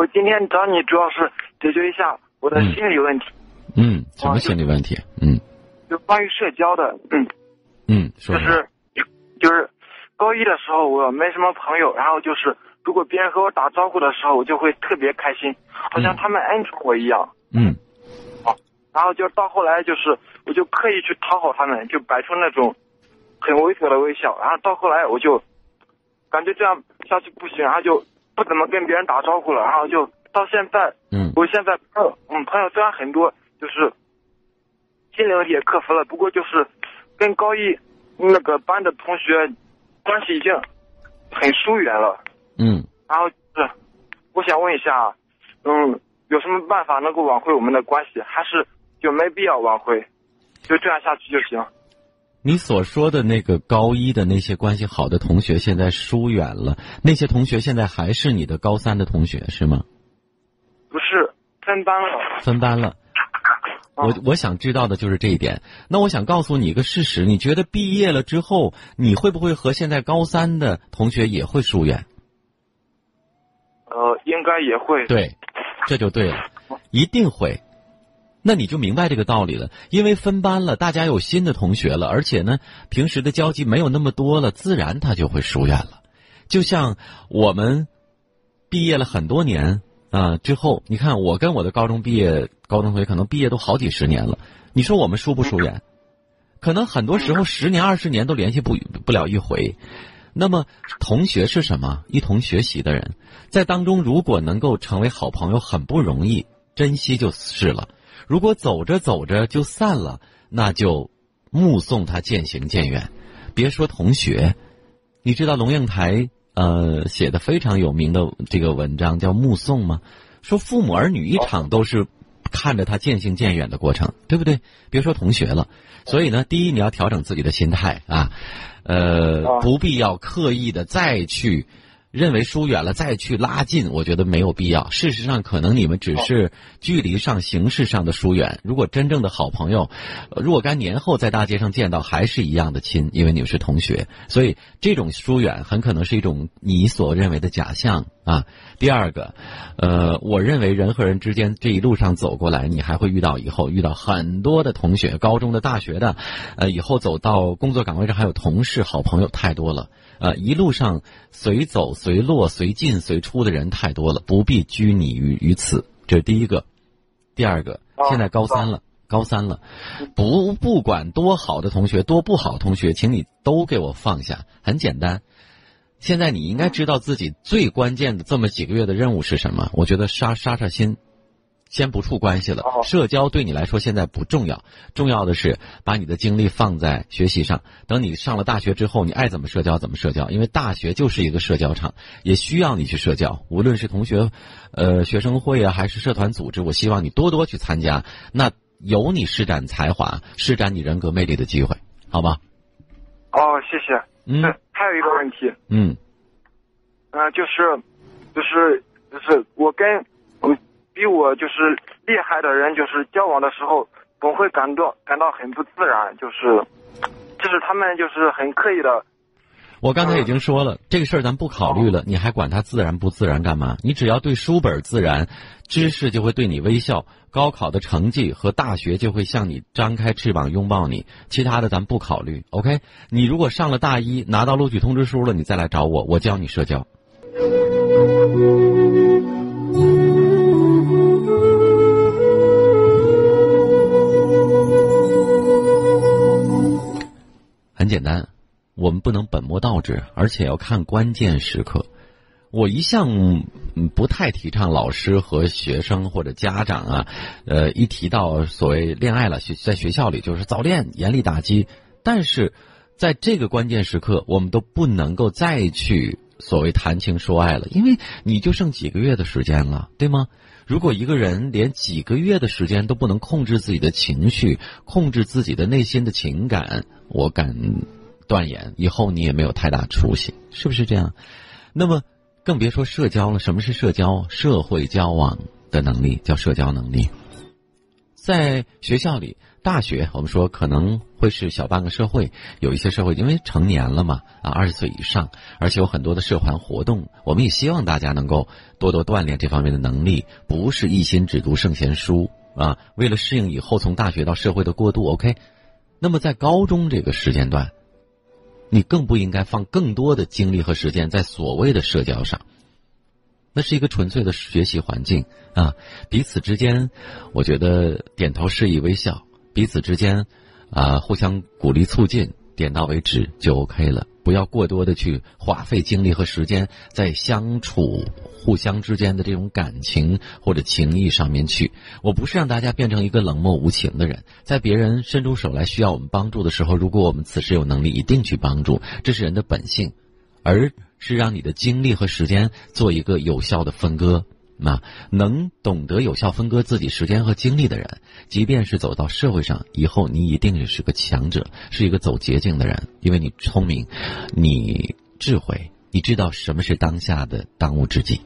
我今天找你主要是解决一下我的心理问题。嗯，什么心理问题？嗯，就关于社交的。嗯嗯，就是就是高一的时候我没什么朋友，然后就是如果别人和我打招呼的时候，我就会特别开心，好像他们恩宠我一样。嗯。好，然后就到后来就是我就刻意去讨好他们，就摆出那种很猥琐的微笑，然后到后来我就感觉这样下去不行，然后就不怎么跟别人打招呼了，然后就到现在，嗯，我现在朋友，嗯，朋友虽然很多。就是心理问题也克服了，不过就是跟高一那个班的同学关系已经很疏远了。嗯。然后是，我想问一下，嗯，有什么办法能够挽回我们的关系？还是就没必要挽回，就这样下去就行？你所说的那个高一的那些关系好的同学，现在疏远了，那些同学现在还是你的高三的同学是吗？不是，分班了。分班了。我我想知道的就是这一点。那我想告诉你一个事实：你觉得毕业了之后，你会不会和现在高三的同学也会疏远？呃，应该也会。对，这就对了，一定会。那你就明白这个道理了。因为分班了，大家有新的同学了，而且呢，平时的交集没有那么多了，自然他就会疏远了。就像我们毕业了很多年。啊！之后你看，我跟我的高中毕业高中同学可能毕业都好几十年了。你说我们疏不疏远？可能很多时候十年二十年都联系不不了一回。那么同学是什么？一同学习的人，在当中如果能够成为好朋友，很不容易，珍惜就是了。如果走着走着就散了，那就目送他渐行渐远。别说同学，你知道龙应台。呃，写的非常有名的这个文章叫《目送》吗？说父母儿女一场都是看着他渐行渐远的过程，对不对？别说同学了，所以呢，第一你要调整自己的心态啊，呃，不必要刻意的再去。认为疏远了再去拉近，我觉得没有必要。事实上，可能你们只是距离上、形式上的疏远。如果真正的好朋友，若干年后在大街上见到，还是一样的亲，因为你们是同学。所以，这种疏远很可能是一种你所认为的假象啊。第二个，呃，我认为人和人之间这一路上走过来，你还会遇到以后遇到很多的同学，高中的、大学的，呃，以后走到工作岗位上还有同事、好朋友太多了。呃，一路上随走随落、随进随出的人太多了，不必拘泥于于此。这是第一个。第二个，现在高三了，高三了，不不管多好的同学，多不好同学，请你都给我放下。很简单，现在你应该知道自己最关键的这么几个月的任务是什么。我觉得杀杀杀心。先不处关系了，社交对你来说现在不重要，重要的是把你的精力放在学习上。等你上了大学之后，你爱怎么社交怎么社交，因为大学就是一个社交场，也需要你去社交。无论是同学，呃，学生会啊，还是社团组织，我希望你多多去参加，那有你施展才华、施展你人格魅力的机会，好吗？哦，谢谢。嗯，还有一个问题。嗯，嗯，就是，就是，就是我跟。比我就是厉害的人，就是交往的时候总会感到感到很不自然，就是，就是他们就是很刻意的。我刚才已经说了，这个事儿咱不考虑了，你还管他自然不自然干嘛？你只要对书本自然，知识就会对你微笑，高考的成绩和大学就会向你张开翅膀拥抱你，其他的咱不考虑。OK，你如果上了大一拿到录取通知书了，你再来找我，我教你社交。简单，我们不能本末倒置，而且要看关键时刻。我一向不太提倡老师和学生或者家长啊，呃，一提到所谓恋爱了，学在学校里就是早恋，严厉打击。但是在这个关键时刻，我们都不能够再去所谓谈情说爱了，因为你就剩几个月的时间了，对吗？如果一个人连几个月的时间都不能控制自己的情绪，控制自己的内心的情感，我敢断言，以后你也没有太大出息，是不是这样？那么，更别说社交了。什么是社交？社会交往的能力叫社交能力。在学校里，大学我们说可能会是小半个社会，有一些社会因为成年了嘛，啊，二十岁以上，而且有很多的社团活动，我们也希望大家能够多多锻炼这方面的能力，不是一心只读圣贤书啊。为了适应以后从大学到社会的过渡，OK。那么在高中这个时间段，你更不应该放更多的精力和时间在所谓的社交上。那是一个纯粹的学习环境啊，彼此之间，我觉得点头示意、微笑，彼此之间，啊，互相鼓励、促进，点到为止就 OK 了。不要过多的去花费精力和时间在相处、互相之间的这种感情或者情谊上面去。我不是让大家变成一个冷漠无情的人，在别人伸出手来需要我们帮助的时候，如果我们此时有能力，一定去帮助，这是人的本性，而。是让你的精力和时间做一个有效的分割，那能懂得有效分割自己时间和精力的人，即便是走到社会上以后，你一定也是个强者，是一个走捷径的人，因为你聪明，你智慧，你知道什么是当下的当务之急。